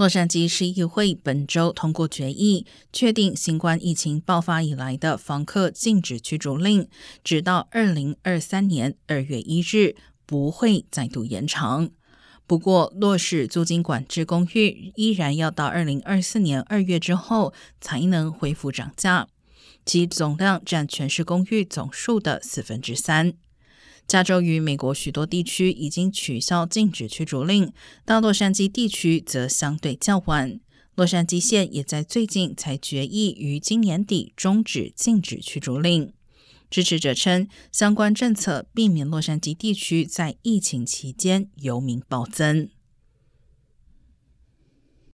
洛杉矶市议会本周通过决议，确定新冠疫情爆发以来的房客禁止驱逐令，直到二零二三年二月一日，不会再度延长。不过，落实租金管制公寓依然要到二零二四年二月之后才能恢复涨价，其总量占全市公寓总数的四分之三。加州与美国许多地区已经取消禁止驱逐令，到洛杉矶地区则相对较晚。洛杉矶县也在最近才决议于今年底终止禁止驱逐令。支持者称，相关政策避免洛杉矶地区在疫情期间游民暴增。